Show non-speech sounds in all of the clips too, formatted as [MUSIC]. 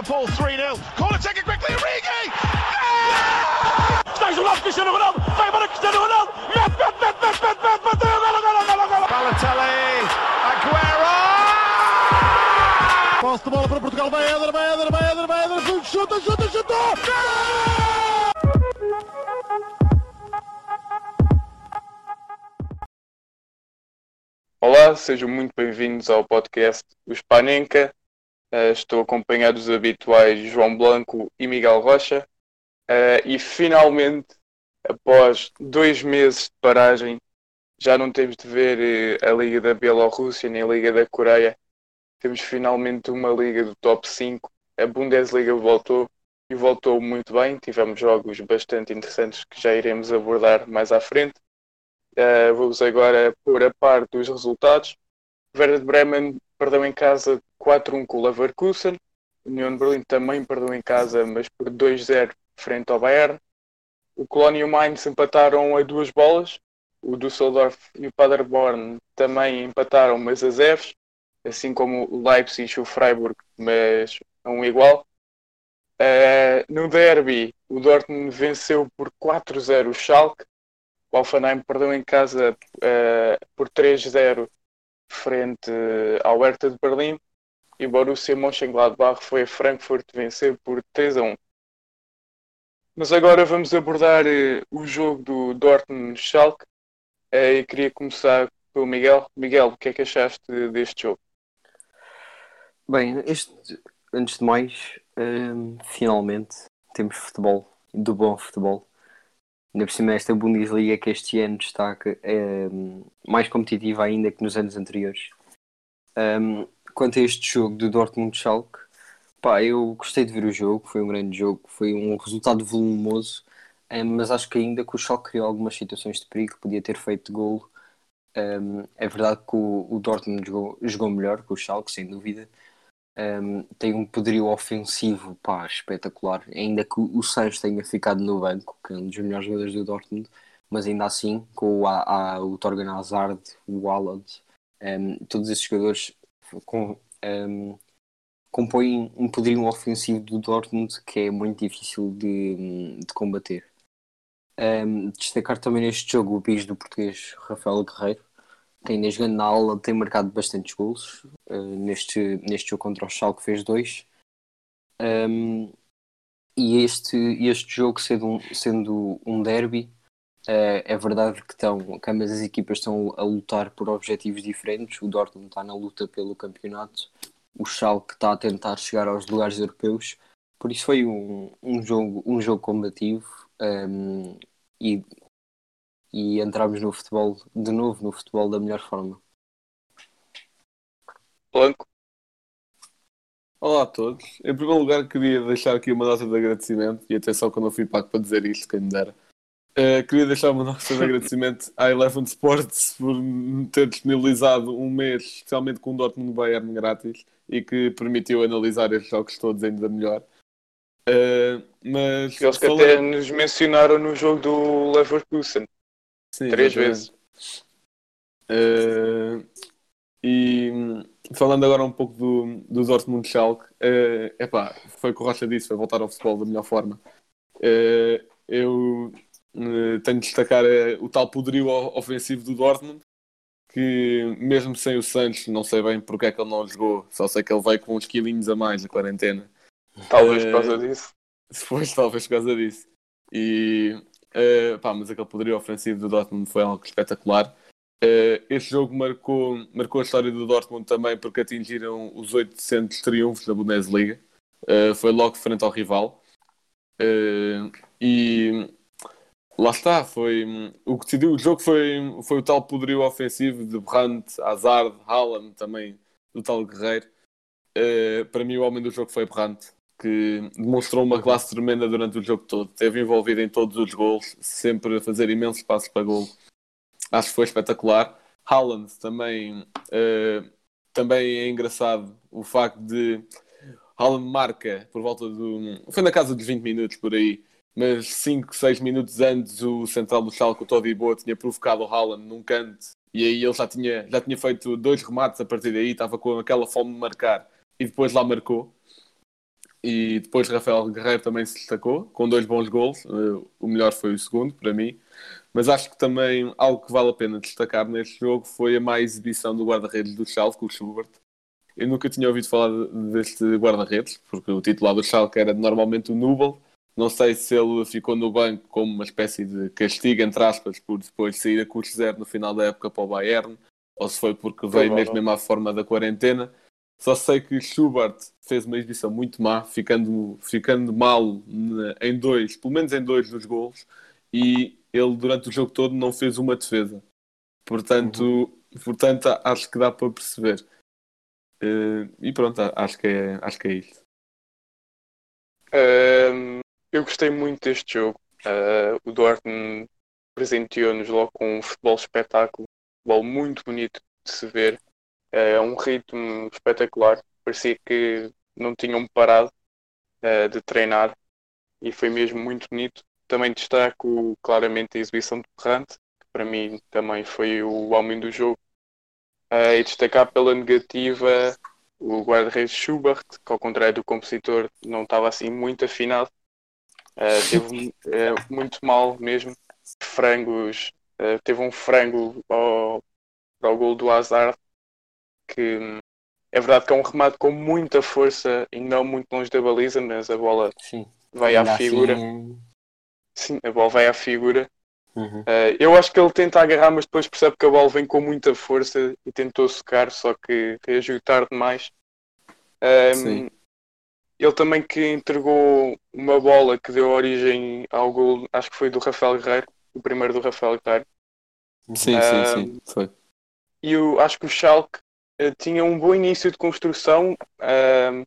Liverpool 3-0. Corner taken quickly, Origi! Stais o lado Cristiano Ronaldo, vai para Cristiano Ronaldo, mete, mete, mete, mete, mete, mete, bateu, golo, golo, golo, golo. Balotelli, Aguero! Posse de bola para Portugal, vai Éder, vai Éder, vai Éder, vai Éder, chuta, chuta, chuta! Olá, sejam muito bem-vindos ao podcast do Spanenka. Uh, estou acompanhado dos habituais João Blanco e Miguel Rocha. Uh, e finalmente, após dois meses de paragem, já não temos de ver uh, a Liga da Bielorrússia nem a Liga da Coreia. Temos finalmente uma Liga do top 5. A Bundesliga voltou e voltou muito bem. Tivemos jogos bastante interessantes que já iremos abordar mais à frente. Uh, vamos agora pôr a par dos resultados. Werder Bremen perdeu em casa 4-1 com o Leverkusen. União de Berlim também perdeu em casa, mas por 2-0 frente ao Bayern. O Colónia e o Mainz empataram a duas bolas. O Düsseldorf e o Paderborn também empataram, mas a zeros. Assim como o Leipzig e o Freiburg, mas a um igual. Uh, no derby, o Dortmund venceu por 4-0 o Schalke. O Alfenheim perdeu em casa uh, por 3-0 frente ao Hertha de Berlim e Borussia Mönchengladbach foi a Frankfurt vencer por 3-1. Mas agora vamos abordar uh, o jogo do Dortmund-Schalke uh, e queria começar pelo Miguel. Miguel, o que é que achaste deste jogo? Bem, este, antes de mais, hum, finalmente temos futebol, do bom futebol. Ainda por cima, esta Bundesliga que este ano destaca é mais competitiva ainda que nos anos anteriores. Um, quanto a este jogo do Dortmund-Schalke, pá, eu gostei de ver o jogo, foi um grande jogo, foi um resultado volumoso, um, mas acho que ainda que o Schalke criou algumas situações de perigo, podia ter feito golo. Um, é verdade que o, o Dortmund jogou, jogou melhor que o Schalke, sem dúvida, um, tem um poderio ofensivo pá, espetacular, ainda que o Sancho tenha ficado no banco, que é um dos melhores jogadores do Dortmund, mas ainda assim, com o, a, a, o Torgan Hazard, o Haaland, um, todos esses jogadores com, um, compõem um poderio ofensivo do Dortmund que é muito difícil de, de combater. destacar também neste jogo o bis do português Rafael Guerreiro, jogando na aula tem marcado bastantes gols. Uh, neste, neste jogo contra o Schalke fez dois. Um, e este, este jogo sendo um, sendo um derby, uh, é verdade que, estão, que ambas as equipas estão a lutar por objetivos diferentes. O Dortmund está na luta pelo campeonato, o Schalke está a tentar chegar aos lugares europeus. Por isso foi um, um, jogo, um jogo combativo um, e e entramos no futebol, de novo no futebol da melhor forma. Blanco. Olá a todos. Em primeiro lugar, queria deixar aqui uma nota de agradecimento e atenção quando eu fui pago para dizer isto, quem me dera. Uh, queria deixar uma nota de agradecimento à Eleven Sports por ter disponibilizado um mês, especialmente com o Dortmund Bayern grátis e que permitiu analisar estes jogos todos ainda melhor. Uh, mas Eles que falando... até nos mencionaram no jogo do Leverkusen. Sim, Três exatamente. vezes. Uh, e falando agora um pouco do, do Dortmund Schalke, uh, epá, foi o que o Rocha disse, foi voltar ao futebol da melhor forma. Uh, eu uh, tenho de destacar o tal poderio ofensivo do Dortmund, que mesmo sem o Santos, não sei bem porque é que ele não jogou, só sei que ele veio com uns quilinhos a mais na quarentena. Talvez por causa disso. [LAUGHS] Depois, talvez por causa disso. E Uh, pá, mas aquele poderio ofensivo do Dortmund foi algo espetacular. Uh, este jogo marcou, marcou a história do Dortmund também porque atingiram os 800 triunfos da Bundesliga. Uh, foi logo frente ao rival. e lá está, foi, o que decidiu o jogo foi, foi o tal poderio ofensivo de Brandt, Hazard, Haaland, também do tal Guerreiro. para mim o homem do jogo foi Brandt que demonstrou uma classe tremenda durante o jogo todo. Esteve envolvido em todos os gols, sempre a fazer imensos passos para gol. Acho que foi espetacular. Haaland também, uh, também é engraçado o facto de Haaland marca por volta do. Foi na casa dos 20 minutos por aí, mas 5, 6 minutos antes o central do Schalke, o Todi Boa, tinha provocado o Haaland num canto e aí ele já tinha, já tinha feito dois remates a partir daí, estava com aquela fome de marcar e depois lá marcou. E depois Rafael Guerreiro também se destacou, com dois bons gols. Uh, o melhor foi o segundo, para mim. Mas acho que também algo que vale a pena destacar neste jogo foi a má exibição do guarda-redes do Schalke, o Schubert. Eu nunca tinha ouvido falar deste guarda-redes, porque o titular do Schalke era normalmente o Nubel. Não sei se ele ficou no banco como uma espécie de castigo, entre aspas, por depois sair a custo zero no final da época para o Bayern, ou se foi porque veio mesmo, mesmo à forma da quarentena. Só sei que Schubert fez uma exibição muito má, ficando, ficando mal em dois, pelo menos em dois dos gols, e ele durante o jogo todo não fez uma defesa. Portanto, uhum. portanto acho que dá para perceber. Uh, e pronto, acho que é, acho que é isto. Uh, eu gostei muito deste jogo. Uh, o Dortmund presenteou-nos logo com um futebol espetáculo, futebol muito bonito de se ver é um ritmo espetacular. Parecia que não tinham parado uh, de treinar e foi mesmo muito bonito. Também destaco claramente a exibição de Ferrante, que para mim também foi o homem do jogo. Uh, e destacar pela negativa o guarda-redes Schubert, que ao contrário do compositor não estava assim muito afinado. Uh, teve muito mal mesmo. Frangos, uh, teve um frango ao, para o gol do Hazard que é verdade que é um remate com muita força e não muito longe da baliza, mas a bola Sim. vai à figura. Assim... Sim, a bola vai à figura. Uhum. Uh, eu acho que ele tenta agarrar, mas depois percebe que a bola vem com muita força e tentou secar, só que reagiu tarde demais. Um, ele também que entregou uma bola que deu origem ao gol, acho que foi do Rafael Guerreiro, o primeiro do Rafael Guerreiro. Sim, um, sim, sim, foi. E eu acho que o Schalke tinha um bom início de construção, uh,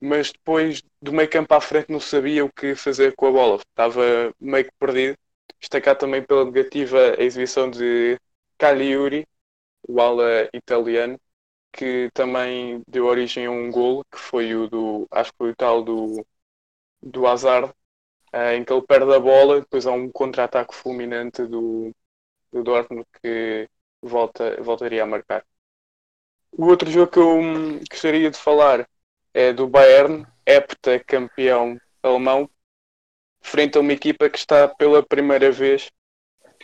mas depois do meio campo à frente não sabia o que fazer com a bola. Estava meio que perdido. Destacar também pela negativa a exibição de Caliuri, o ala italiano, que também deu origem a um golo, que foi o do, acho que foi o tal do, do Hazard, uh, em que ele perde a bola, depois há um contra-ataque fulminante do, do Dortmund que volta, voltaria a marcar. O outro jogo que eu gostaria de falar é do Bayern, heptacampeão alemão, frente a uma equipa que está pela primeira vez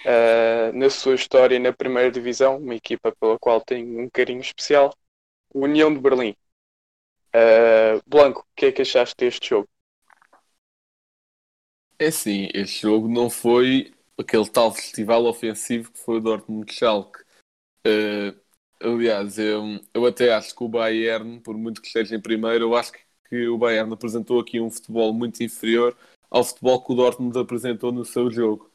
uh, na sua história na primeira divisão, uma equipa pela qual tenho um carinho especial, União de Berlim. Uh, Blanco, o que é que achaste deste jogo? É sim, este jogo não foi aquele tal festival ofensivo que foi o Dortmund Schalke. Uh, Aliás, eu, eu até acho que o Bayern, por muito que esteja em primeiro, eu acho que, que o Bayern apresentou aqui um futebol muito inferior ao futebol que o Dortmund apresentou no seu jogo.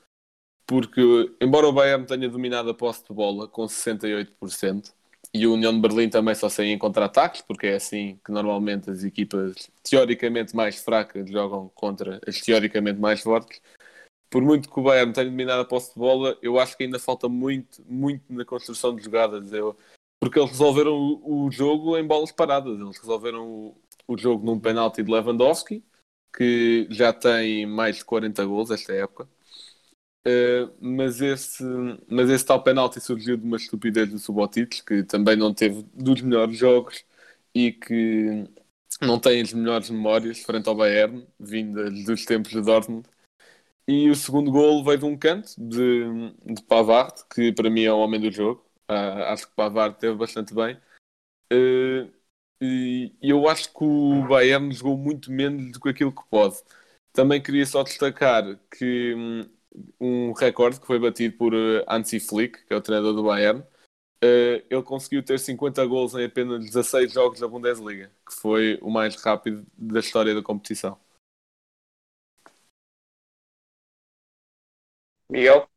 Porque, embora o Bayern tenha dominado a posse de bola com 68%, e o União de Berlim também só saía em contra-ataques, porque é assim que normalmente as equipas teoricamente mais fracas jogam contra as teoricamente mais fortes, por muito que o Bayern tenha dominado a posse de bola, eu acho que ainda falta muito, muito na construção de jogadas. Eu, porque eles resolveram o, o, jogo em bolas paradas. Eles resolveram o, o jogo num penalti de Lewandowski, que já tem mais de 40 gols esta época. Uh, mas, esse, mas esse tal penalti surgiu de uma estupidez do Subotic, que também não teve dos melhores jogos e que não tem as melhores memórias frente ao Bayern, vindas dos tempos de Dortmund. E o segundo gol veio de um canto de, de Pavard, que para mim é o homem do jogo. Uh, acho que Pavard teve bastante bem. Uh, e eu acho que o Bayern jogou muito menos do que aquilo que pode. Também queria só destacar que um, um recorde que foi batido por uh, Hansi Flick, que é o treinador do Bayern, ele conseguiu ter 50 gols em apenas 16 jogos da Bundesliga, que foi o mais rápido da história da competição. Miguel?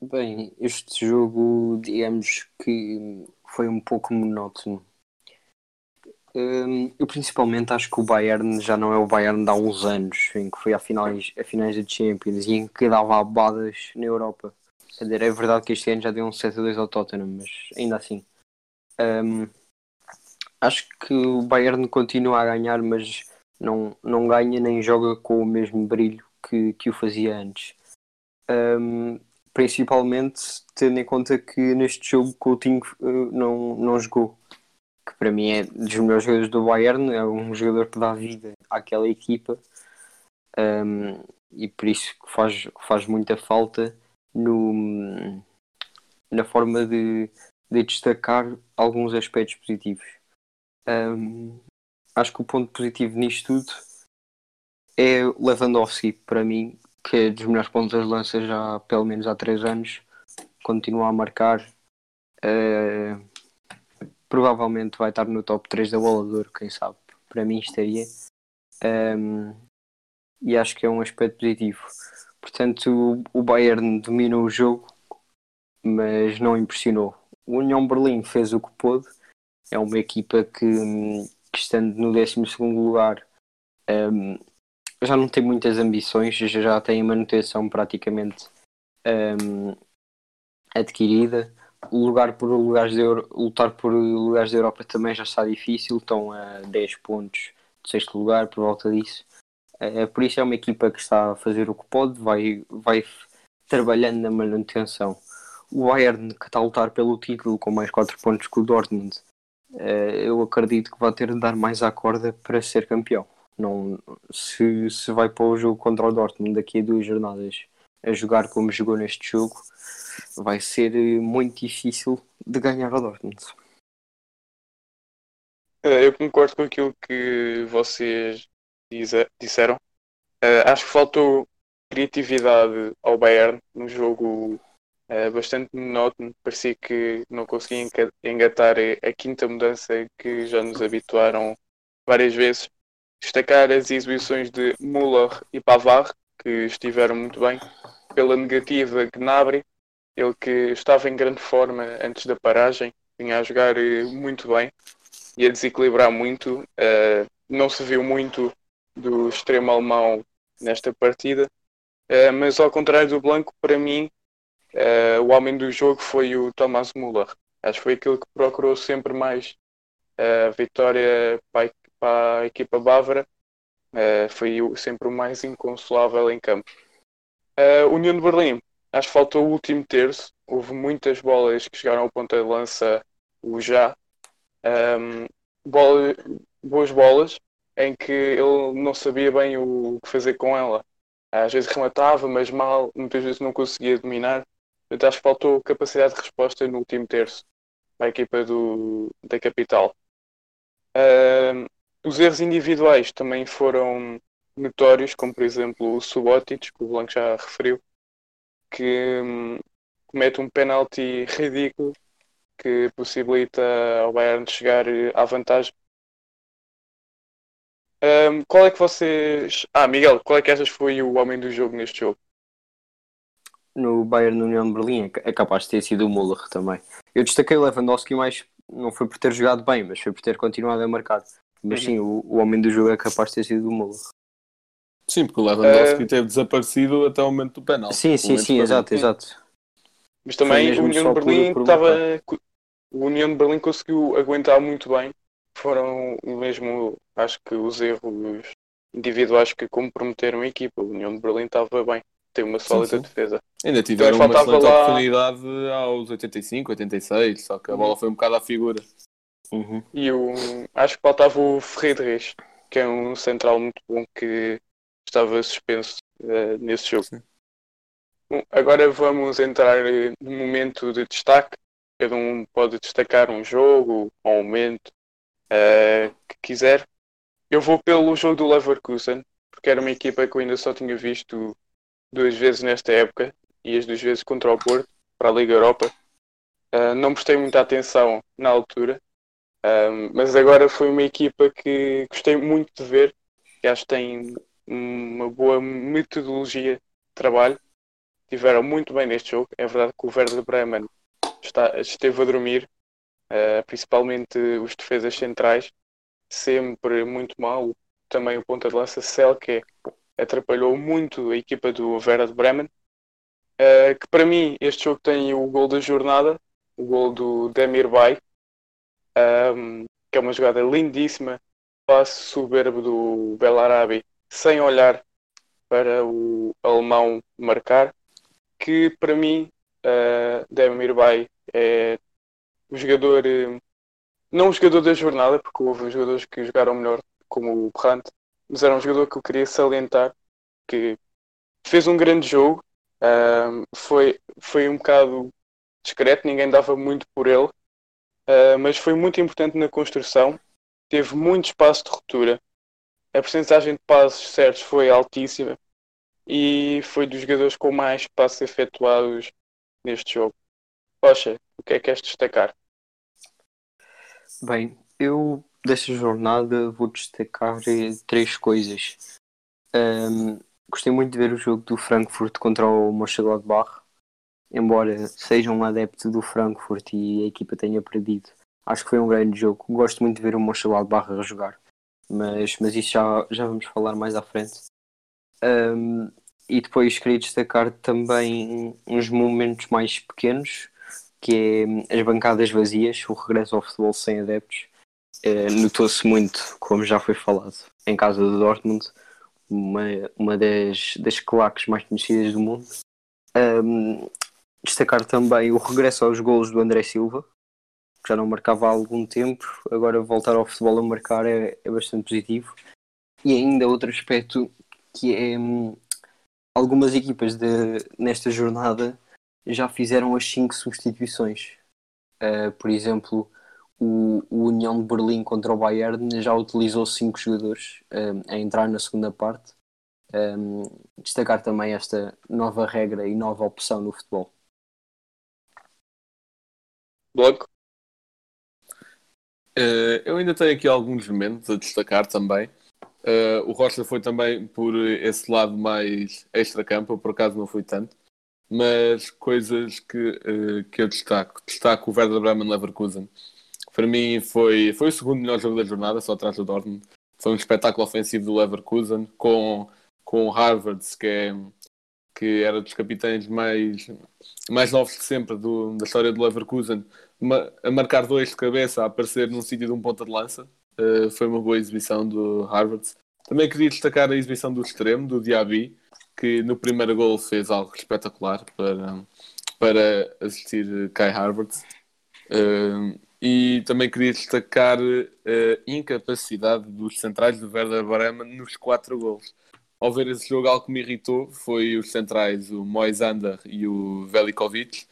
Bem, este jogo, digamos que foi um pouco monótono. Hum, eu principalmente acho que o Bayern já não é o Bayern de há uns anos, em que foi a finais, a finais da Champions e em que dava abadas na Europa. É verdade que este ano já deu um 7 a 2 ao Tottenham, mas ainda assim. Um, acho que o Bayern continua a ganhar, mas não, não ganha nem joga com o mesmo brilho que, que o fazia antes. Um, principalmente tendo em conta que neste jogo Coutinho uh, não, não jogou. que para mim é dos melhores jogadores do Bayern, é um jogador que dá vida àquela equipa um, e por isso que faz, faz muita falta no, na forma de, de destacar alguns aspectos positivos. Um, acho que o ponto positivo nisto tudo é Lewandowski, para mim, que é dos melhores pontos de lança já pelo menos há 3 anos, continua a marcar. Uh, provavelmente vai estar no top 3 da bola de ouro, quem sabe. Para mim estaria. Um, e acho que é um aspecto positivo. Portanto, o, o Bayern dominou o jogo, mas não impressionou. O União Berlim fez o que pôde. É uma equipa que, que estando no 12 lugar, um, já não tem muitas ambições, já tem a manutenção praticamente um, adquirida. Lugar por lugares de Euro, lutar por lugares da Europa também já está difícil, estão a 10 pontos de sexto lugar, por volta disso. É, por isso é uma equipa que está a fazer o que pode, vai, vai trabalhando na manutenção. O Bayern que está a lutar pelo título com mais 4 pontos que o Dortmund, é, eu acredito que vai ter de dar mais à corda para ser campeão. Não, se, se vai para o jogo contra o Dortmund daqui a duas jornadas a jogar como jogou neste jogo, vai ser eh, muito difícil de ganhar ao Dortmund. Eh, eu concordo com aquilo que vocês disseram. Uh, acho que faltou criatividade ao Bayern no jogo bastante monótono. Parecia que não conseguia engatar a quinta mudança que já nos habituaram várias vezes. Destacar as exibições de Müller e Pavard, que estiveram muito bem. Pela negativa, Gnabry, ele que estava em grande forma antes da paragem, vinha a jogar eh, muito bem e a desequilibrar muito. Uh, não se viu muito do extremo alemão nesta partida, uh, mas ao contrário do Blanco, para mim, uh, o homem do jogo foi o Thomas Müller. Acho que foi aquele que procurou sempre mais a vitória para a, equipa bávara. Uh, foi sempre o mais inconsolável em campo. Uh, União de Berlim, acho que faltou o último terço. Houve muitas bolas que chegaram ao ponta de lança, o já. Um, bola, boas bolas, em que ele não sabia bem o que fazer com ela. Às vezes rematava, mas mal, muitas vezes não conseguia dominar. Portanto, acho que faltou capacidade de resposta no último terço para a equipa do, da capital. Os erros individuais também foram notórios, como por exemplo o Subotic, que o Blanco já referiu, que um, comete um penalti ridículo que possibilita ao Bayern chegar à vantagem um, qual é que vocês. Ah, Miguel, qual é que achas foi o homem do jogo neste jogo? No Bayern União de Berlim é capaz de ter sido o Müller também. Eu destaquei Lewandowski mais não foi por ter jogado bem, mas foi por ter continuado a marcar. Mas sim, o, o homem do jogo é capaz de ter sido o Müller. Sim, porque o Lewandowski uh... teve desaparecido até o momento do penal. Sim, sim, sim, exato, exato. Mas também o União de Berlim estava. O União de Berlim conseguiu aguentar muito bem foram mesmo, acho que os erros individuais que comprometeram a equipa. O União de Berlim estava bem, tem uma sólida sim, sim. defesa. Ainda tiveram então, uma excelente lá... oportunidade aos 85, 86, só que a bola foi um bocado à figura. Uhum. E o, acho que faltava o Friedrich, que é um central muito bom que estava suspenso uh, nesse jogo. Bom, agora vamos entrar no momento de destaque. Cada um pode destacar um jogo um momento uh, que quiser. Eu vou pelo jogo do Leverkusen, porque era uma equipa que eu ainda só tinha visto duas vezes nesta época e as duas vezes contra o Porto, para a Liga Europa. Uh, não prestei muita atenção na altura, uh, mas agora foi uma equipa que gostei muito de ver, que acho que tem uma boa metodologia de trabalho. Tiveram muito bem neste jogo. É verdade que o Werder Bremen está, esteve a dormir, uh, principalmente os defesas centrais, sempre muito mal. Também o ponta de lança Selke atrapalhou muito a equipa do Vera de Bremen. Uh, que para mim este jogo tem o gol da jornada, o gol do Demir Bay, um, que é uma jogada lindíssima, passe soberbo do Belarabi, sem olhar para o alemão marcar, que para mim uh, Demir Bay é o jogador uh, não o jogador da jornada, porque houve jogadores que jogaram melhor, como o Brandt, mas era um jogador que eu queria salientar, que fez um grande jogo, uh, foi, foi um bocado discreto, ninguém dava muito por ele, uh, mas foi muito importante na construção, teve muito espaço de ruptura, a porcentagem de passos certos foi altíssima e foi dos jogadores com mais passos efetuados neste jogo. Rocha, o que é que queres destacar? Bem, eu desta jornada vou destacar três coisas. Um, gostei muito de ver o jogo do Frankfurt contra o Mönchengladbach. Embora seja um adepto do Frankfurt e a equipa tenha perdido, acho que foi um grande jogo. Gosto muito de ver o Mönchengladbach a jogar, mas, mas isso já, já vamos falar mais à frente. Um, e depois queria destacar também uns momentos mais pequenos, que é as bancadas vazias, o regresso ao futebol sem adeptos. Uh, Notou-se muito, como já foi falado, em casa do Dortmund, uma, uma das, das claques mais conhecidas do mundo. Um, destacar também o regresso aos golos do André Silva, que já não marcava há algum tempo, agora voltar ao futebol a marcar é, é bastante positivo. E ainda outro aspecto que é hum, algumas equipas de, nesta jornada já fizeram as 5 substituições. Uh, por exemplo, o, o, União de Berlim contra o Bayern já utilizou 5 jogadores uh, a entrar na segunda parte. Um, destacar também esta nova regra e nova opção no futebol. Bloco? Uh, eu ainda tenho aqui alguns momentos a destacar também. Uh, o Rocha foi também por esse lado mais extra-campo, por acaso não fui tanto. Mas coisas que, uh, que eu destaco. Destaco o Werder Bremen Leverkusen. Para mim foi, foi o segundo melhor jogo da jornada, só atrás do Dortmund. Foi um espetáculo ofensivo do Leverkusen com, com o Harvard, que, é, que era dos capitães mais, mais novos de sempre do, da história do Leverkusen, a marcar dois de cabeça, a aparecer num sítio de um ponta de lança. Uh, foi uma boa exibição do Harvard. Também queria destacar a exibição do extremo, do Diaby, que no primeiro gol fez algo espetacular para, para assistir Kai Harvard. Uh, e também queria destacar a incapacidade dos centrais do Werder Bremen nos quatro gols. Ao ver esse jogo, algo que me irritou foi os centrais, o Moisander e o Velikovic,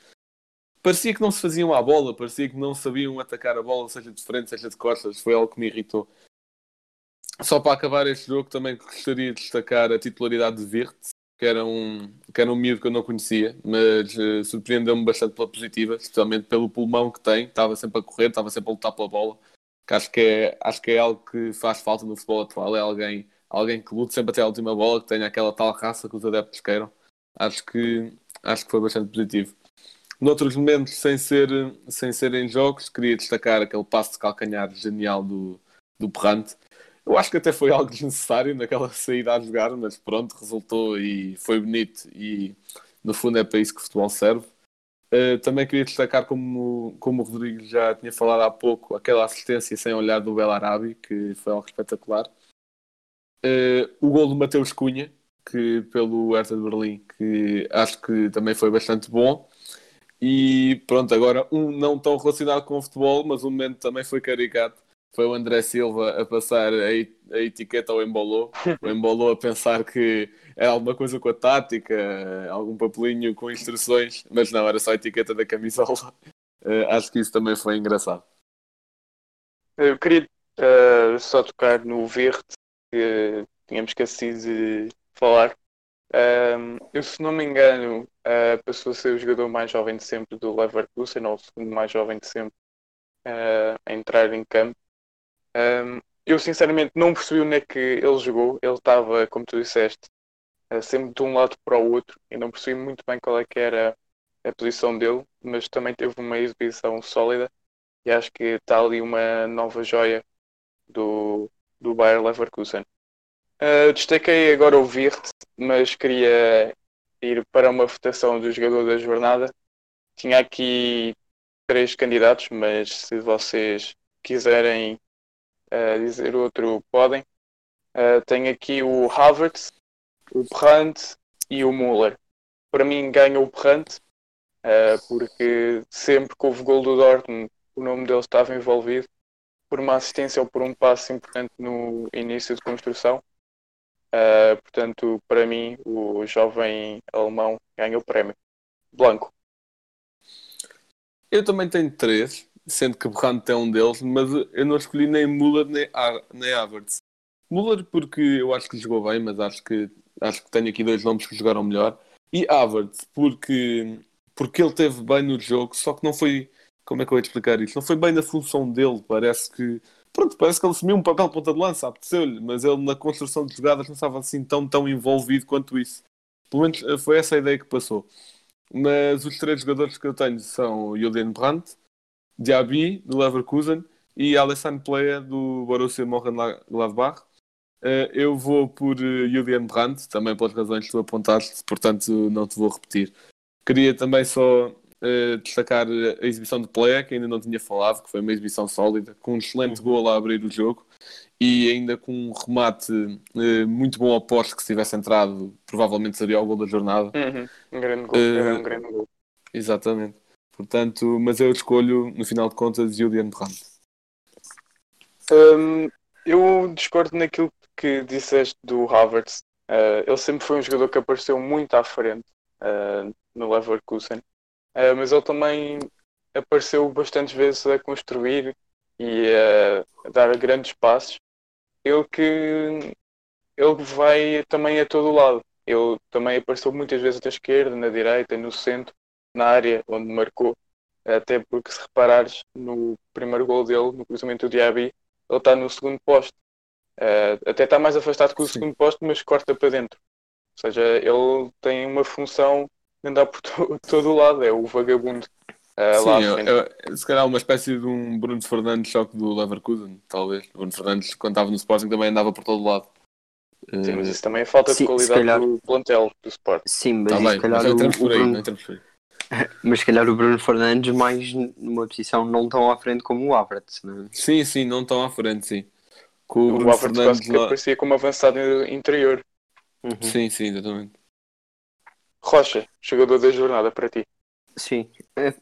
parecia que não se faziam à bola, parecia que não sabiam atacar a bola, seja de frente, seja de costas. Foi algo que me irritou. Só para acabar este jogo, também gostaria de destacar a titularidade de Wirtz, que era um, que era um miúdo que eu não conhecia, mas uh, surpreendeu-me bastante pela positiva, especialmente pelo pulmão que tem. Estava sempre a correr, estava sempre a lutar pela bola. Que acho, que é, acho que é algo que faz falta no futebol atual. É alguém, alguém que lute sempre até a última bola, que tenha aquela tal raça que os adeptos queiram. Acho que, acho que foi bastante positivo. Noutros momentos, sem ser, sem ser em jogos, queria destacar aquele passo de calcanhar genial do, do Perrante. Eu acho que até foi algo [LAUGHS] desnecessário naquela saída a jogar, mas pronto, resultou e foi bonito e no fundo é para isso que o futebol serve. Uh, também queria destacar, como, como o Rodrigo já tinha falado há pouco, aquela assistência sem olhar do Bel Arabi, que foi algo espetacular. Uh, o gol do Mateus Cunha, que pelo Hertha de Berlim, que acho que também foi bastante bom. E pronto, agora um não tão relacionado com o futebol, mas um momento também foi caricato. Foi o André Silva a passar a, a etiqueta ao Embolou. O Embolou a pensar que era alguma coisa com a tática, algum papelinho com instruções, mas não, era só a etiqueta da camisola. Uh, [LAUGHS] acho que isso também foi engraçado. Eu queria uh, só tocar no verde que tínhamos esquecido de falar. Um, eu, se não me engano, uh, passou a ser o jogador mais jovem de sempre do Leverkusen, ou o segundo mais jovem de sempre uh, a entrar em campo. Um, eu, sinceramente, não percebi onde é que ele jogou. Ele estava, como tu disseste, uh, sempre de um lado para o outro e não percebi muito bem qual é que era a posição dele, mas também teve uma exibição sólida e acho que está ali uma nova joia do, do Bayer Leverkusen. Uh, destaquei agora o Virt, mas queria ir para uma votação do jogador da jornada. Tinha aqui três candidatos, mas se vocês quiserem uh, dizer outro, podem. Uh, tenho aqui o Havertz, o Brandt e o Müller. Para mim ganha o Brandt, uh, porque sempre que houve gol do Dortmund o nome dele estava envolvido por uma assistência ou por um passo importante no início de construção. Uh, portanto, para mim, o jovem alemão ganha o prémio. Blanco. Eu também tenho três, sendo que Brandt é um deles, mas eu não escolhi nem Müller nem, nem Havertz. Müller porque eu acho que jogou bem, mas acho que, acho que tenho aqui dois nomes que jogaram melhor. E Havertz porque, porque ele teve bem no jogo, só que não foi. Como é que eu ia explicar isto? Não foi bem na função dele. Parece que. Pronto, parece que ele assumiu um papel ponta de lança, apeteceu-lhe, mas ele na construção de jogadas não estava assim tão, tão envolvido quanto isso. Pelo menos eh, foi essa a ideia que passou. Mas os três jogadores que eu tenho são Julian Brandt, Diaby, do Leverkusen, e Alessandro Plea, do Borussia Mönchengladbach. Uh, eu vou por uh, Julian Brandt, também pelas razões que tu apontaste, portanto não te vou repetir. Queria também só uh, destacar a exibição de Plea, que ainda não tinha falado, que foi uma exibição sólida, com um excelente uhum. gol a abrir o jogo e ainda com um remate muito bom poste que se tivesse entrado, provavelmente seria o gol da jornada. Uhum. Um grande gol, era um grande gol. Exatamente. Portanto, mas eu escolho, no final de contas, Julian Brandt. Um, eu discordo naquilo que disseste do Havertz. Uh, ele sempre foi um jogador que apareceu muito à frente uh, no Leverkusen, uh, mas ele também apareceu bastantes vezes a construir e a dar grandes passos. Ele que ele vai também a todo lado. Ele também apareceu muitas vezes à esquerda, na direita, no centro na área onde marcou. Até porque, se reparares no primeiro gol dele, no cruzamento do Diaby, ele está no segundo posto. Uh, até está mais afastado que o Sim. segundo posto, mas corta para dentro. Ou seja, ele tem uma função andar por to [LAUGHS] todo o lado, é o vagabundo. Uh, Sim, é, é, se calhar uma espécie de um Bruno Fernandes choque do Leverkusen, talvez. Bruno Fernandes, quando estava no Sporting, também andava por todo o lado. Sim, mas isso também é falta Sim, de qualidade calhar... do plantel do Sporting. Sim, mas tá se calhar mas o, o Bruno... [LAUGHS] Mas se calhar o Bruno Fernandes mais numa posição não tão à frente como o Havertz, não é? Sim, sim, não tão à frente, sim. Com o, o Bruno Havertz Fernandes lá... parecia como avançado interior. Uhum. Sim, sim, exatamente. Rocha, jogador da jornada para ti. Sim,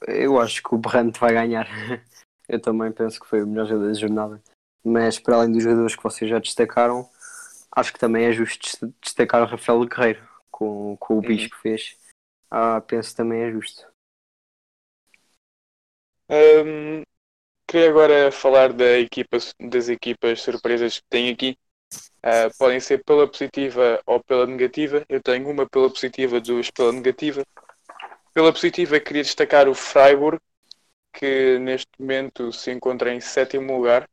eu acho que o Brandt vai ganhar. [LAUGHS] Eu também penso que foi o melhor jogador da jornada. Mas para além dos jogadores que vocês já destacaram, acho que também é justo destacar o Rafael Guerreiro com, com o bicho uhum. que fez ah, penso também é justo. Um, queria agora falar da equipa, das equipas surpresas que tem aqui. Uh, podem ser pela positiva ou pela negativa. Eu tenho uma pela positiva, duas pela negativa. Pela positiva, queria destacar o Freiburg, que neste momento se encontra em sétimo lugar,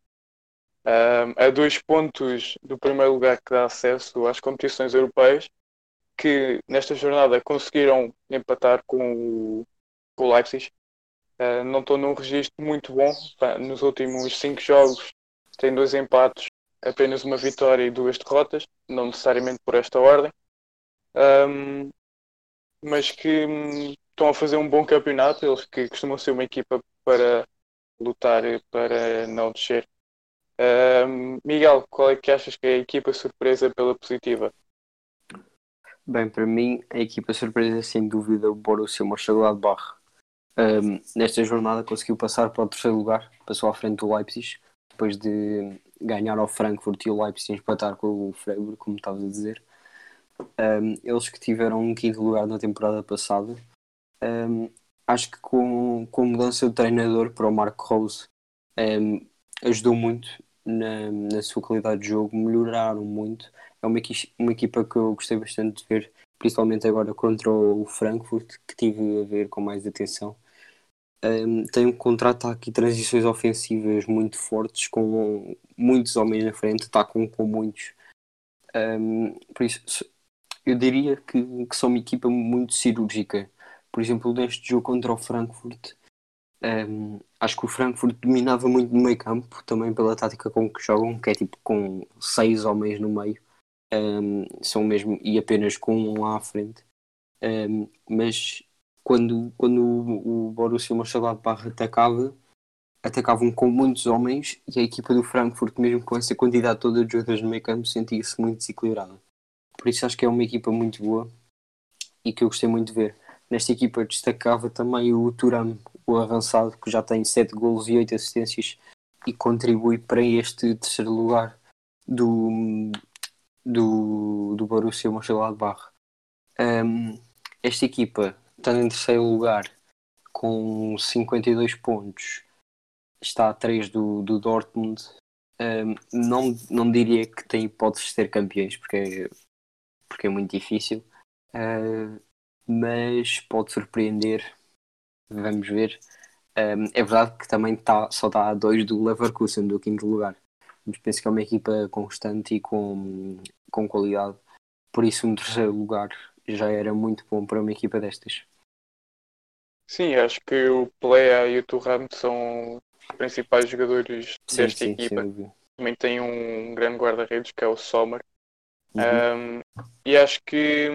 um, a dois pontos do primeiro lugar que dá acesso às competições europeias que nesta jornada conseguiram empatar com o, com o Leipzig. Uh, não estou num registro muito bom. Nos últimos cinco jogos tem dois empates, apenas uma vitória e duas derrotas, não necessariamente por esta ordem. Um, mas que um, estão a fazer um bom campeonato, eles que costumam ser uma equipa para lutar para não descer. Um, Miguel, qual é que achas que é a equipa surpresa pela positiva? Bem, para mim, a equipa surpresa é sem dúvida o Borussia Mönchengladbach. Um, nesta jornada conseguiu passar para o terceiro lugar, passou à frente do Leipzig, depois de ganhar ao Frankfurt e o Leipzig empatar com o Freiburg, como estavas a dizer. Um, eles que tiveram um quinto lugar na temporada passada. Um, acho que com, com a mudança de treinador para o Marco Rose ajudou muito na, na sua qualidade de jogo, melhoraram muito é uma, uma equipa que eu gostei bastante de ver, principalmente agora contra o Frankfurt, que tive a ver com mais atenção. Um, tem um contra-ataque e transições ofensivas muito fortes, com muitos homens na frente, atacam com muitos. Um, por isso, eu diria que, que são uma equipa muito cirúrgica. Por exemplo, neste jogo contra o Frankfurt, um, acho que o Frankfurt dominava muito no meio campo, também pela tática com que jogam, que é tipo com seis homens no meio um, são mesmo e apenas com um lá à frente. Um, mas quando, quando o, o Borussia Mönchengladbach atacava, atacavam com muitos homens e a equipa do Frankfurt, mesmo com essa quantidade toda de jogadores no meio campo, sentia-se muito desequilibrada. Por isso acho que é uma equipa muito boa e que eu gostei muito de ver. Nesta equipa destacava também o Turam, o avançado, que já tem 7 golos e 8 assistências e contribui para este terceiro lugar do, do, do Borussia Mönchengladbach. Um, esta equipa, estando em terceiro lugar com 52 pontos, está a 3 do, do Dortmund. Um, não, não diria que tem hipóteses de ser campeões, porque é, porque é muito difícil, uh, mas pode surpreender. Vamos ver. Um, é verdade que também tá, só está a 2 do Leverkusen, do quinto lugar. Mas penso que é uma equipa constante e com, com qualidade. Por isso, um terceiro lugar já era muito bom para uma equipa destas. Sim, acho que o Plea e o Turram são os principais jogadores Sim, desta sim, equipa. dúvida. Também tem um grande guarda-redes que é o Sommer. Uhum. Um, e acho que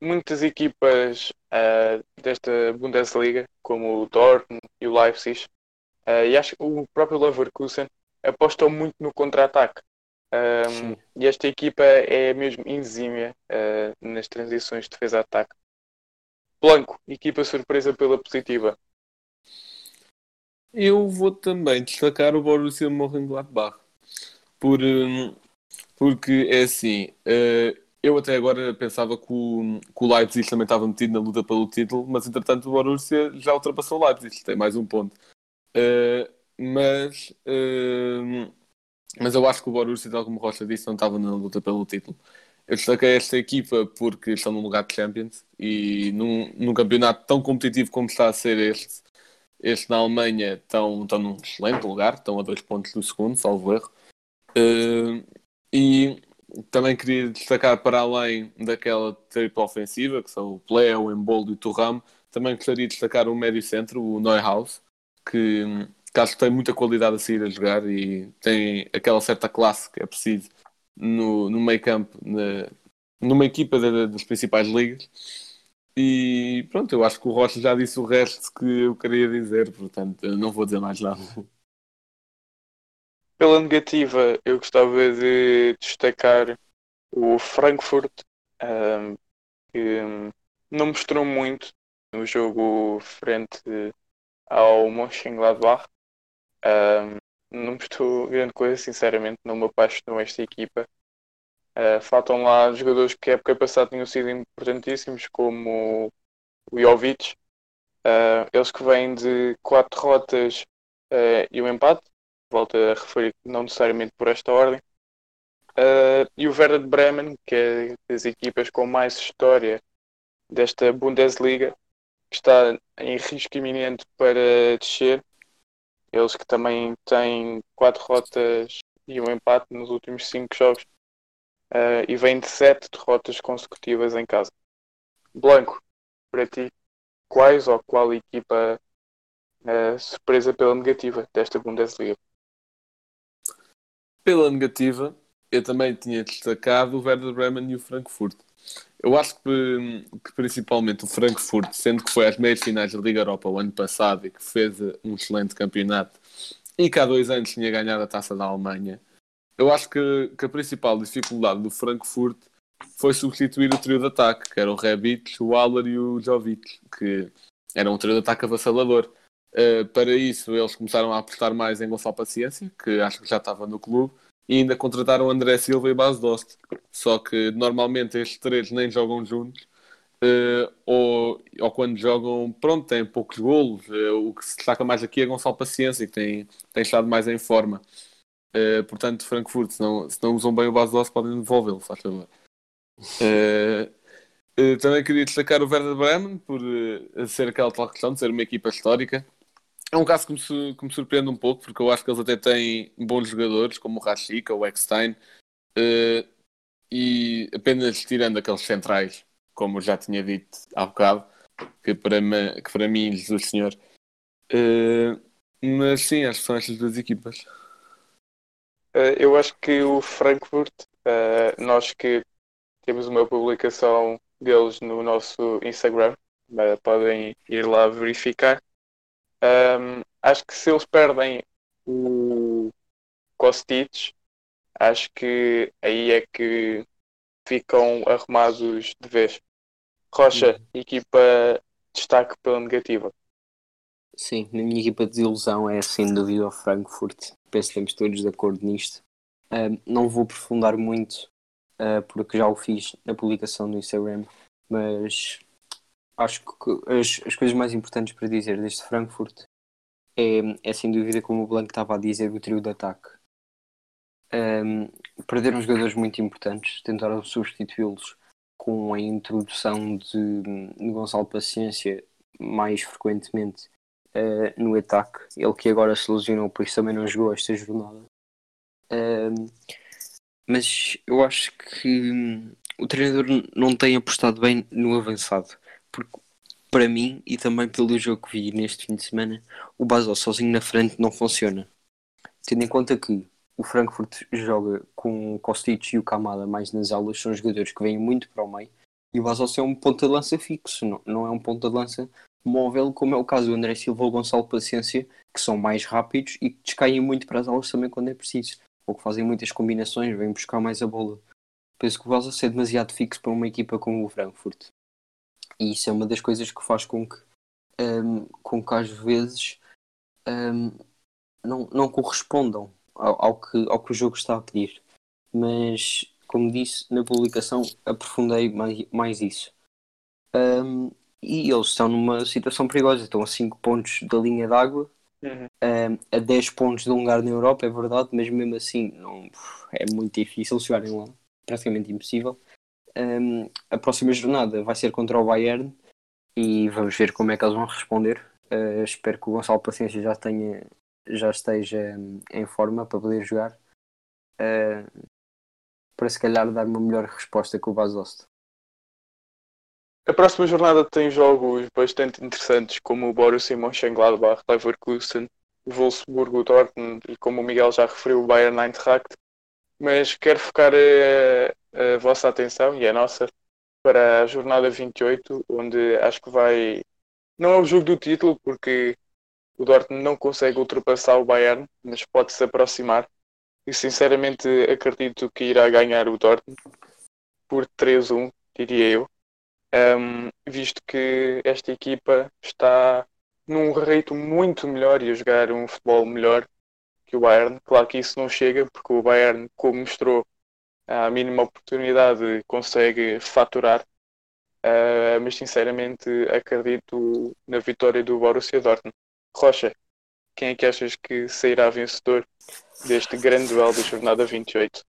muitas equipas uh, desta Bundesliga, como o Dortmund e o Leipzig, uh, e acho que o próprio Leverkusen apostam muito no contra-ataque. Um, e esta equipa é mesmo exímia uh, nas transições de defesa-ataque. Blanco, equipa surpresa pela positiva. Eu vou também destacar o Borussia Mönchengladbach por, hum, porque é assim eh, eu até agora pensava que o, que o Leipzig também estava metido na luta pelo título mas entretanto o Borussia já ultrapassou o Leipzig tem mais um ponto Eh, mas hum, mas eu acho que o Borussia tal como o Rocha disse não estava na luta pelo título eu destaquei esta equipa porque estão num lugar de Champions e num, num campeonato tão competitivo como está a ser este este na Alemanha estão, estão num excelente lugar, estão a dois pontos do segundo, salvo erro. Eh, e também queria destacar para além daquela tripla ofensiva, que são o Plea, o Emboldo e o Turram, também gostaria de destacar o médio centro, o Neuhaus, que acho que tem muita qualidade a sair a jogar e tem aquela certa classe que é preciso no, no meio campo, numa equipa da- das principais ligas. E pronto, eu acho que o Rocha já disse o resto que eu queria dizer, portanto, não vou dizer mais nada. Pela negativa, eu gostava de destacar o Frankfurt, um, que não mostrou muito no jogo frente ao Mönchengladbach. Um, não mostrou grande coisa, sinceramente, não me apaixonou esta equipa. Uh, faltam lá jogadores que a época passada tinham sido importantíssimos, como o Jovic. Uh, eles que vêm de quatro derrotas uh, e um empate volto a referir não necessariamente por esta ordem. E o Werder de Bremen, que é das equipas com mais história desta Bundesliga, que está em risco iminente para descer. Eles que também têm quatro derrotas e um empate nos últimos cinco jogos. Uh, e vêm de sete derrotas consecutivas em casa. Blanco, para ti, quais ou qual equipa uh, surpresa pela negativa desta Bundesliga? Pela negativa, eu também tinha destacado o Werder Bremen e o Frankfurt. Eu acho que, que principalmente o Frankfurt, sendo que foi às meias finais da Liga Europa o ano passado e que fez um excelente campeonato e que há dois anos tinha ganhado a taça da Alemanha, eu acho que, que a principal dificuldade do Frankfurt foi substituir o trio de ataque, que era o Rebic, o Haller e o Jovic, que era um trio de ataque avassalador. Uh, para isso, eles começaram a apostar mais em Gonçalo Paciência, que acho que já estava no clube, e ainda contrataram André Silva e Bas Dost. Só que normalmente estes três nem jogam juntos, uh, ou, ou quando jogam, pronto, têm poucos golos. Uh, o que se destaca mais aqui é Gonçalo Paciência, que tem, tem estado mais em forma. portanto, Frankfurt, se não, se não usam bem o Bas Dost, podem devolvê-lo, faz favor. também queria destacar o Werder Bremen por ser aquela tal questão de ser uma equipa histórica. É um caso que me, que me surpreende um pouco, porque eu acho que eles até têm bons jogadores, como o Rashica, o Eckstein, eh, e apenas tirando aqueles centrais, como já tinha dito há bocado, que para, me- que para mim, Jesus Senhor. Eh, mas sim, acho que são estas duas equipas. Uh, eu acho que o Frankfurt, uh, nós que temos uma publicação deles no nosso Instagram, uh, podem ir lá verificar. Um, acho que se eles perdem o Kostic, acho que aí é que ficam arrumados de vez. Rocha, equipa destaque pela negativa. Sim, a minha equipa de desilusão é sem dúvida o Frankfurt. Penso que estamos todos de acordo nisto. Não vou aprofundar muito, uh, porque já o fiz na publicação no Instagram, mas acho que as, as coisas mais importantes para dizer deste Frankfurt é, é sem dúvida, como o Blanco estava a dizer, o trio de ataque. Um, perderam jogadores muito importantes, tentaram substituí-los com a introdução de, de Gonçalo Paciência mais frequentemente uh, no ataque. Ele que agora se lesionou, por isso também não jogou esta jornada. Mas eu acho que hum, o treinador não tem apostado bem no avançado. Porque para mim, e também pelo jogo que vi neste fim de semana, o Basel sozinho na frente não funciona. Tendo em conta que o Frankfurt joga com o Kostic e o Kamada mais nas aulas, são jogadores que vêm muito para o meio, e o Basel é um ponta de lança fixo, não, não é um ponta de lança móvel, como é o caso do André Silva ou Gonçalo Paciência, que são mais rápidos e que descaem muito para as aulas também quando é preciso, ou que fazem muitas combinações, vêm buscar mais a bola. Penso que o Basel é demasiado fixo para uma equipa como o Frankfurt. E isso é uma das coisas que faz com que, um, com que às vezes um, não, não correspondam ao, ao, que, ao que o jogo está a pedir. Mas, como disse na publicação, aprofundei mais, mais isso. Um, e eles estão numa situação perigosa, estão a 5 pontos da linha d'água, uhum. um, a 10 pontos de um lugar na Europa, é verdade, mas mesmo assim não, é muito difícil chegarem lá, praticamente impossível. Um, a próxima jornada vai ser contra o Bayern e vamos ver como é que eles vão responder. Uh, espero que o Gonçalo Paciência já tenha já esteja em forma para poder jogar uh, para se calhar dar uma melhor resposta que o Basost. A próxima jornada tem jogos bastante interessantes como o Borussia Mönchengladbach, Leverkusen, Wolfsburgo, Dortmund e como o Miguel já referiu o Bayern Eintracht mas quero focar a, a, vossa atenção e a nossa para a jornada 28, onde acho que vai. Não é o jogo do título, porque o Dortmund não consegue ultrapassar o Bayern, mas pode se aproximar. E sinceramente acredito que irá ganhar o Dortmund por 3-1, diria eu. Um, visto que esta equipa está num ritmo muito melhor e a jogar um futebol melhor que o Bayern. Claro que isso não chega, porque o Bayern, como mostrou, a mínima oportunidade consegue faturar. Uh, mas sinceramente acredito na vitória do Borussia Dortmund. Rocha, quem é que achas que sairá vencedor deste grande duelo da jornada 28?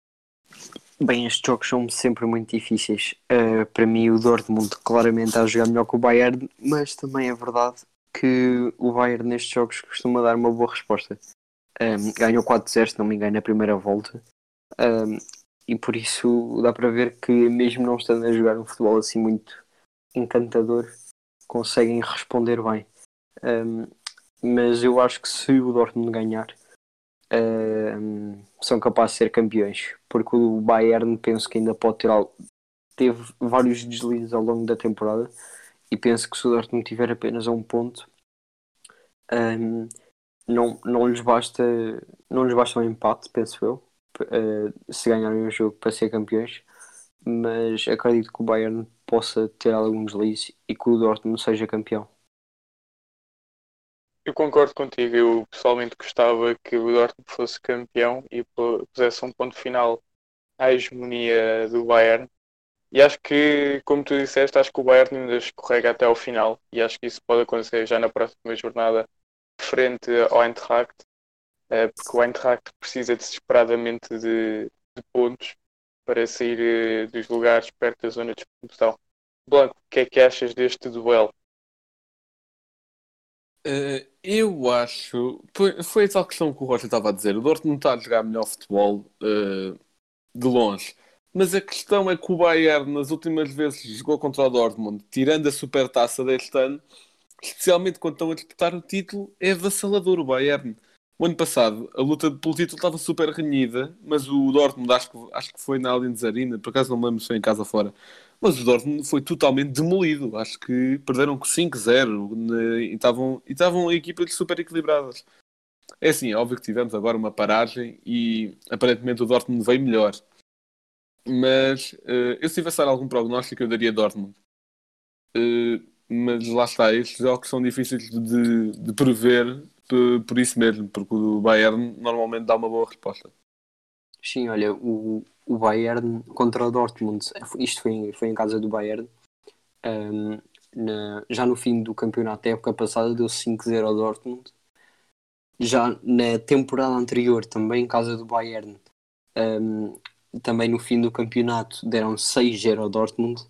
Bem, estes jogos são sempre muito difíceis. Uh, para mim, o Dortmund claramente está a jogar melhor que o Bayern, mas também é verdade que o Bayern nestes jogos costuma dar uma boa resposta. Um, ganhou 4-0, se não me engano, na primeira volta. Um, e por isso dá para ver que, mesmo não estando a jogar um futebol assim muito encantador, conseguem responder bem. Um, mas eu acho que se o Dortmund ganhar, são capazes de ser campeões, porque o Bayern penso que ainda pode ter algo. Teve vários deslizes ao longo da temporada e penso que se o Dortmund tiver apenas a um ponto, um, não, não, lhes basta, não lhes basta um empate, penso eu, uh, se ganharem o jogo para ser campeões, mas acredito que o Bayern possa ter alguns deslize e que o Dortmund seja campeão. Eu concordo contigo, eu pessoalmente gostava que o Dortmund fosse campeão e pusesse um ponto final à hegemonia do Bayern. E acho que, como tu disseste, acho que o Bayern ainda escorrega até ao final e acho que isso pode acontecer já na próxima jornada frente ao Eintracht, eh, porque o Eintracht precisa desesperadamente de, de pontos para sair eh, dos lugares perto da zona de expulsão. Blanco, o que é que achas deste duelo? Uh, eu acho. Foi, foi a tal questão que o Rocha estava a dizer. O Dortmund está a jogar melhor futebol uh, de longe. Mas a questão é que o Bayern, nas últimas vezes, jogou contra o Dortmund, tirando a supertaça deste ano, especialmente quando estão a disputar o título, é avassalador o Bayern. O ano passado, a luta pelo título estava super renhida, mas o Dortmund, acho que, acho que foi na Allianz Arena, por acaso não me lembro se foi em casa fora, mas o Dortmund foi totalmente demolido. Acho que perderam com 5-0 e estavam, e estavam equipas super equilibradas. É assim, é óbvio que tivemos agora uma paragem e aparentemente o Dortmund veio melhor. Mas uh, eu se tivesse algum prognóstico, eu daria Dortmund. Uh, mas lá está, estes jogos são difíceis de, de prever por, por isso mesmo, porque o Bayern normalmente dá uma boa resposta. Sim, olha, o, o Bayern contra o Dortmund, isto foi, em- foi em casa do Bayern, Ahm, na- já no fim do campeonato da época passada deu 5-0 ao Dortmund. Já na temporada anterior, também em casa do Bayern, ahm, também no fim do campeonato deram 6-0 ao Dortmund.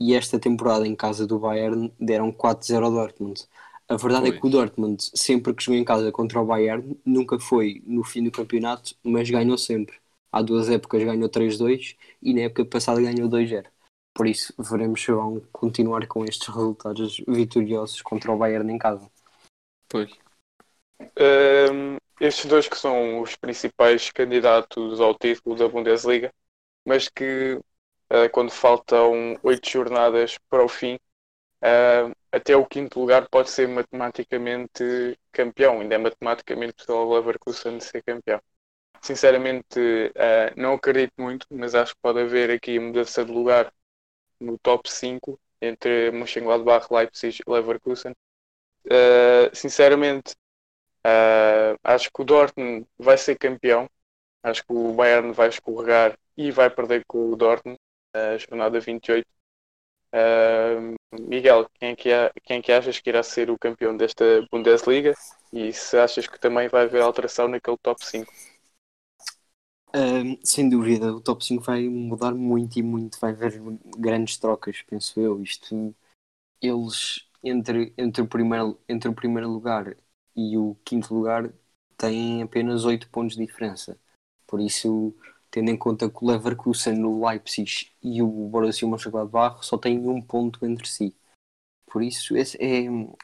E esta temporada em casa do Bayern deram 4-0 ao Dortmund. A verdade é Pois. que o Dortmund, sempre que jogou em casa contra o Bayern, nunca foi no fim do campeonato, mas ganhou sempre. Há duas épocas ganhou 3-2 e na época passada ganhou 2-0. Por isso, veremos se vão continuar com estes resultados vitoriosos contra o Bayern em casa. Pois. Um, estes dois que são os principais candidatos ao título da Bundesliga, mas que uh, quando faltam oito jornadas para o fim, uh, até o quinto lugar pode ser matematicamente campeão, ainda é matematicamente possível o Leverkusen ser campeão. Sinceramente, uh, não acredito muito, mas acho que pode haver aqui mudança de lugar no top 5 entre Mönchengladbach, Leipzig e Leverkusen. Sinceramente, acho que o Dortmund vai ser campeão. Acho que o Bayern vai escorregar e vai perder com o Dortmund na jornada 28. Uh, Miguel, quem é, que há- quem é que achas que irá ser o campeão desta Bundesliga? E se achas que também vai haver alteração naquele top 5? Ahm, sem dúvida, o top 5 vai mudar muito e muito, vai haver grandes trocas, penso eu. Isto, eles, entre, entre, o primeiro, entre o primeiro lugar e o quinto lugar, têm apenas 8 pontos de diferença. Por isso, tendo em conta que o Leverkusen, o Leipzig e o Borussia Mönchengladbach só têm um ponto entre si. Por isso, é,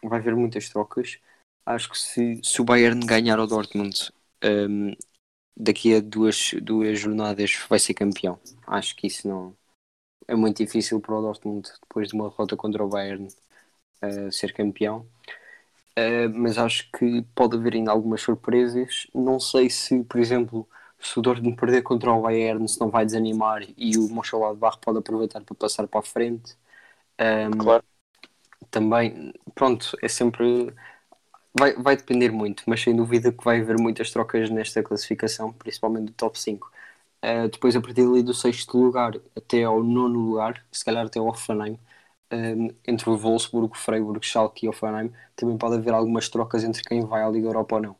vai haver muitas trocas. Acho que se, se o Bayern ganhar ao Dortmund, ahm, daqui a duas, duas jornadas vai ser campeão. Acho que isso não é muito difícil para o Dortmund depois de uma derrota contra o Bayern eh, ser campeão. Eh, mas acho que pode haver ainda algumas surpresas. Não sei se, por exemplo, se o Dortmund perder contra o Bayern, se não vai desanimar e o Mönchengladbach pode aproveitar para passar para a frente. Ahm, Claro. Também, pronto, é sempre vai, vai depender muito, mas sem dúvida que vai haver muitas trocas nesta classificação, principalmente do top 5. Uh, depois, a partir ali do sexto lugar até ao nono lugar, se calhar até ao Hoffenheim, um, entre o Wolfsburg, Freiburg, Schalke e Hoffenheim, também pode haver algumas trocas entre quem vai à Liga Europa ou não.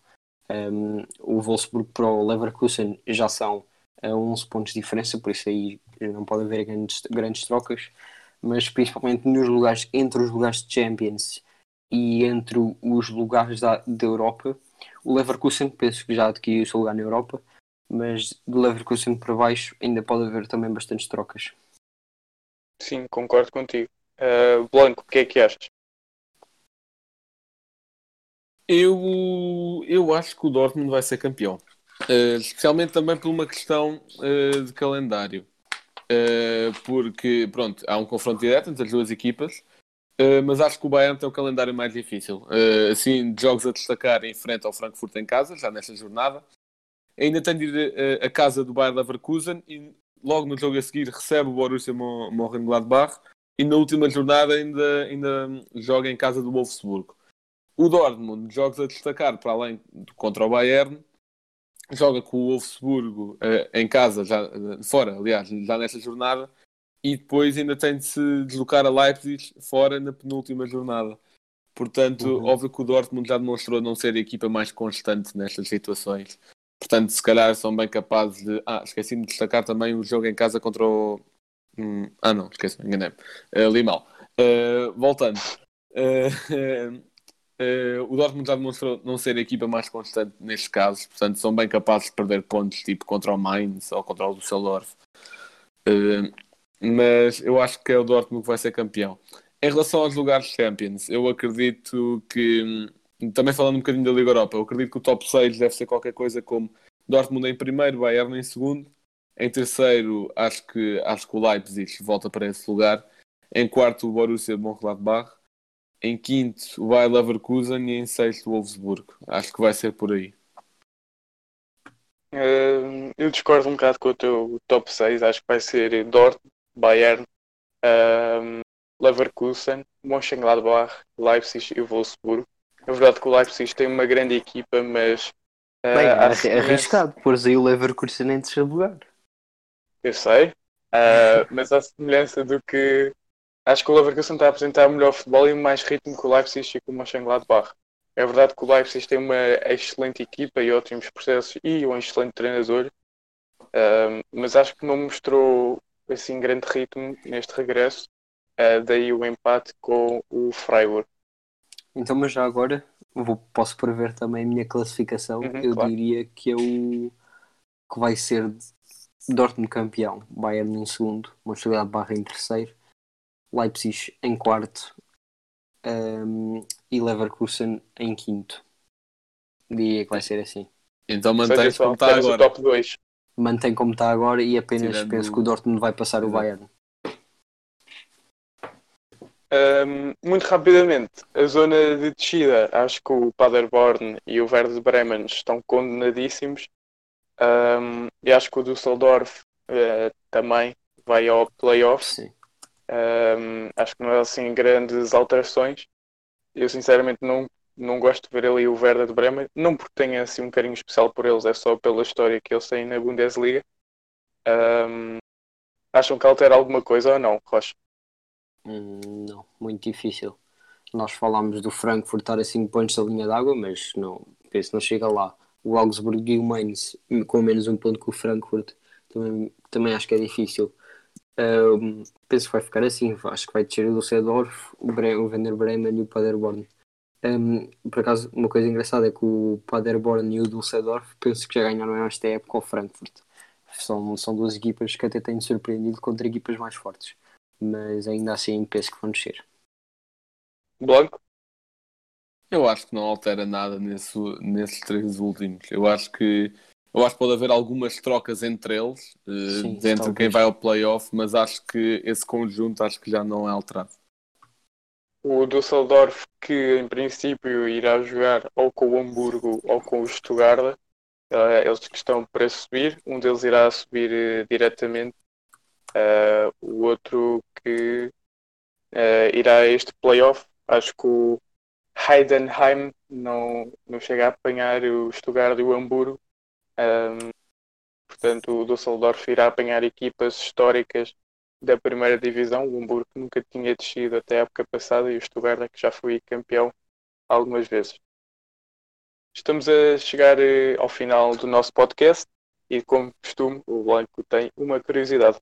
Um, o Wolfsburg para o Leverkusen já são a 11 pontos de diferença, por isso aí não pode haver grandes, grandes trocas, mas principalmente nos lugares, entre os lugares de Champions e entre os lugares da, da Europa, o Leverkusen penso que já adquiriu o seu lugar na Europa, mas do Leverkusen para baixo ainda pode haver também bastantes trocas. Sim, concordo contigo. Uh, Blanco, o que é que achas? Eu, eu acho que o Dortmund vai ser campeão. Uh, especialmente também por uma questão uh, de calendário. Uh, porque, pronto, há um confronto direto entre as duas equipas, mas acho que o Bayern tem o calendário mais difícil. Assim, de jogos a destacar em frente ao Frankfurt em casa, já nesta jornada. Ainda tem de ir a casa do Bayern Leverkusen e logo no jogo a seguir recebe o Borussia Mönchengladbach e na última jornada ainda, ainda joga em casa do Wolfsburgo. O Dortmund, jogos a destacar para além de contra o Bayern, joga com o Wolfsburgo eh, em casa, já, eh, fora, aliás, já nesta jornada, e depois ainda tem de se deslocar a Leipzig fora na penúltima jornada. Portanto, Uhum. óbvio que o Dortmund já demonstrou não ser a equipa mais constante nestas situações. Portanto, se calhar são bem capazes de. Ah, esqueci-me de destacar também o jogo em casa contra o. Hum, ah, não, esqueci, enganei-me. Uh, li mal. Uh, voltando. Uh, [LAUGHS] Uh, o Dortmund já demonstrou não ser a equipa mais constante nestes casos, portanto são bem capazes de perder pontos tipo contra o Mainz ou contra o Düsseldorf. Uh, mas eu acho que é o Dortmund que vai ser campeão. Em relação aos lugares Champions, eu acredito que, hum, também falando um bocadinho da Liga Europa, eu acredito que o top 6 deve ser qualquer coisa como Dortmund em primeiro, Bayern em segundo. Em terceiro, acho que, acho que o Leipzig volta para esse lugar. Em quarto, o Borussia Mönchengladbach em quinto o Bayer Leverkusen e em sexto o Wolfsburgo. Acho que vai ser por aí. Uh, eu discordo um bocado com o teu top 6. Acho que vai ser Dortmund, Bayern, um, Leverkusen, Mönchengladbach, Leipzig e Wolfsburgo. É verdade que o Leipzig tem uma grande equipa, mas eh, Bem, é semelhança- arriscado, pôres aí o Leverkusen em terceiro lugar. Eu sei, eh, [LAUGHS] mas à semelhança do que acho que o Leverkusen está a apresentar melhor futebol e mais ritmo que o Leipzig e que o Mönchengladbach. É verdade que o Leipzig tem uma excelente equipa e ótimos processos e um excelente treinador, eh, mas acho que não mostrou assim grande ritmo neste regresso. eh, daí o empate com o Freiburg. Então, mas já agora vou, posso prever também a minha classificação. Uhum, eu claro. diria que eu que vai ser Dortmund campeão, Bayern em segundo, Mönchengladbach em terceiro, Leipzig em quarto ehm, e Leverkusen em quinto. Diria que vai ser assim. Então mantém como está apenas o agora. top 2. Mantém como está agora e apenas Tirando- penso que o Dortmund vai passar o. Bayern. Um, muito rapidamente, a zona de descida, acho que o Paderborn e o Werder Bremen estão condenadíssimos. Um, e acho que o Düsseldorf eh, também vai ao playoff. Sim. Um, acho que não é assim grandes alterações. Eu sinceramente não, não gosto de ver ali o Werder de Bremen, não porque tenha assim um carinho especial por eles, é só pela história que eles têm na Bundesliga. Um, acham que altera alguma coisa ou não, Rocha? Hum, não, muito difícil. Nós falámos do Frankfurt estar a 5 pontos da linha d'água, mas não, penso não chega lá. O Augsburg e o Mainz com menos um ponto que o Frankfurt também, também acho que é difícil. Hum, penso que vai ficar assim. Acho que vai descer o Düsseldorf, o, Bre o Bremen e o Paderborn. Hum, por acaso, uma coisa engraçada é que o Paderborn e o Düsseldorf penso que já ganharam esta época ao Frankfurt. São, são duas equipas que até têm surpreendido contra equipas mais fortes mas ainda assim penso que vão descer. Blanco? Eu acho que não altera nada nesse, nesses três últimos. Eu acho que eu acho que pode haver algumas trocas entre eles, eh, Sim, entre talvez. quem vai ao playoff, mas acho que esse conjunto acho que já não é alterado. O Düsseldorf, que em princípio irá jogar ou com o Hamburgo ou com o Stuttgart, eh, eles que estão para subir, um deles irá subir eh, diretamente, eh, o outro que eh, irá a este playoff. Acho que o Heidenheim não, não chega a apanhar o Stuttgart e o Hamburgo. Ahm, portanto, o Düsseldorf irá apanhar equipas históricas da primeira divisão. O Hamburgo que nunca tinha descido até a época passada e o Stuttgart que já foi campeão algumas vezes. Estamos a chegar eh, ao final do nosso podcast e, como costume, o Blanco tem uma curiosidade.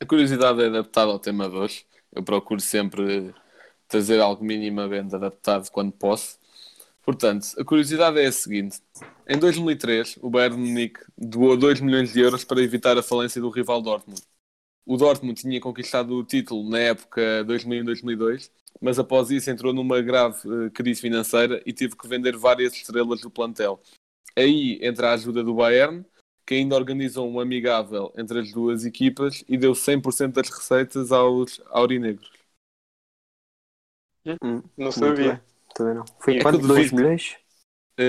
A curiosidade é adaptada ao tema de hoje. Eu procuro sempre trazer algo minimamente adaptado quando posso. Portanto, a curiosidade é a seguinte. Em 2003, o Bayern Munique doou 2 milhões de euros para evitar a falência do rival Dortmund. O Dortmund tinha conquistado o título na época 2001-2002, mas após isso entrou numa grave eh, crise financeira e teve que vender várias estrelas do plantel. Aí entra a ajuda do Bayern, que ainda organizou um amigável entre as duas equipas e deu 100% das receitas aos aurinegros. Não Muito sabia. Também não. Foi É quanto? eu 2 duvido. milhões?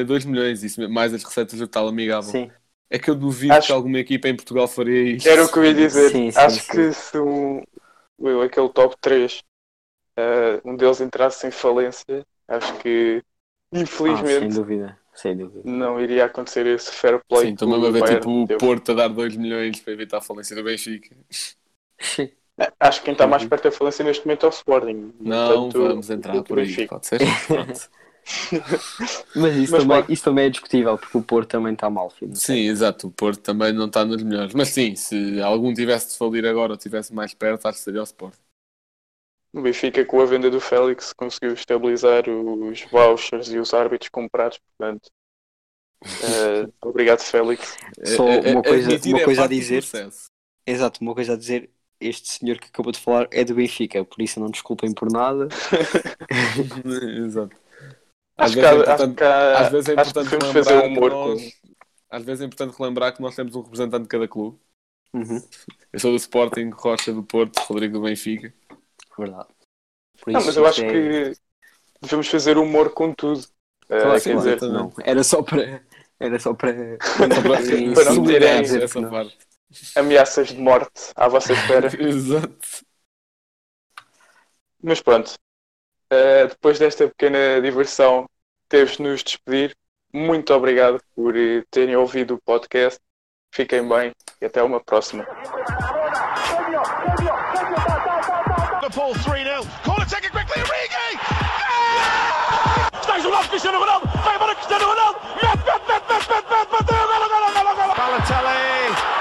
2 milhões, isso mesmo, mais as receitas do tal amigável. Sim. É que eu duvido Acho- que alguma equipa em Portugal faria isto. Era o que eu ia dizer. Sim, sim, Acho sim. que se um, eu, aquele top 3 um deles entrasse em falência, acho que Ah, sem infelizmente dúvida. Sem dúvida. não iria acontecer esse fair play. Sim, que estou mesmo a o ver tipo o. Porto a dar 2 milhões para evitar a falência do Benfica. Sim. [LAUGHS] Acho que quem está mais perto da falência neste momento é o Sporting. Não, Portanto, vamos entrar por aí, pode ser? [LAUGHS] Mas, isso, Mas, também, isso também é discutível, porque o Porto também está mal, filho. Sim, exato, o Porto também não está nos melhores. Mas sim, se algum tivesse de falir agora ou estivesse mais perto, acho que seria o Sport. O Benfica, com a venda do Félix, conseguiu estabilizar os vouchers e os árbitros comprados. Portanto, [LAUGHS] eh, obrigado, Félix. Só É- é- uma coisa- admitir uma é coisa a dizer. Exato, uma coisa a dizer. Este senhor que acabou de falar é do Benfica, por isso não desculpem por nada. [LAUGHS] Exato. Acho que, é acho que Às vezes é importante relembrar fazer que humor nós-. Às vezes é importante relembrar que nós temos um representante de cada clube. Uhum, Eu sou do Sporting, Rocha do Porto, Rodrigo do Benfica. verdade. Por Não, mas eu acho é- que devemos fazer humor com tudo. Eh, Claro, quer sim, dizer. Não, era só para. Era só para. Para, Sim, não sim, [LAUGHS] terem essa parte. Ameaças de morte à vossa espera. Exato. Mas pronto, uh, depois desta pequena diversão, temos de nos despedir. Muito obrigado por eh, terem ouvido o podcast. Fiquem bem e até uma próxima. Liverpool 3-0. Corner taken quickly, Origi! Está isolado Cristiano Ronaldo. Vai embora Cristiano Ronaldo. Mete, mete, mete, mete, mete, mete, bateu. Golo, golo, golo, golo. Balotelli,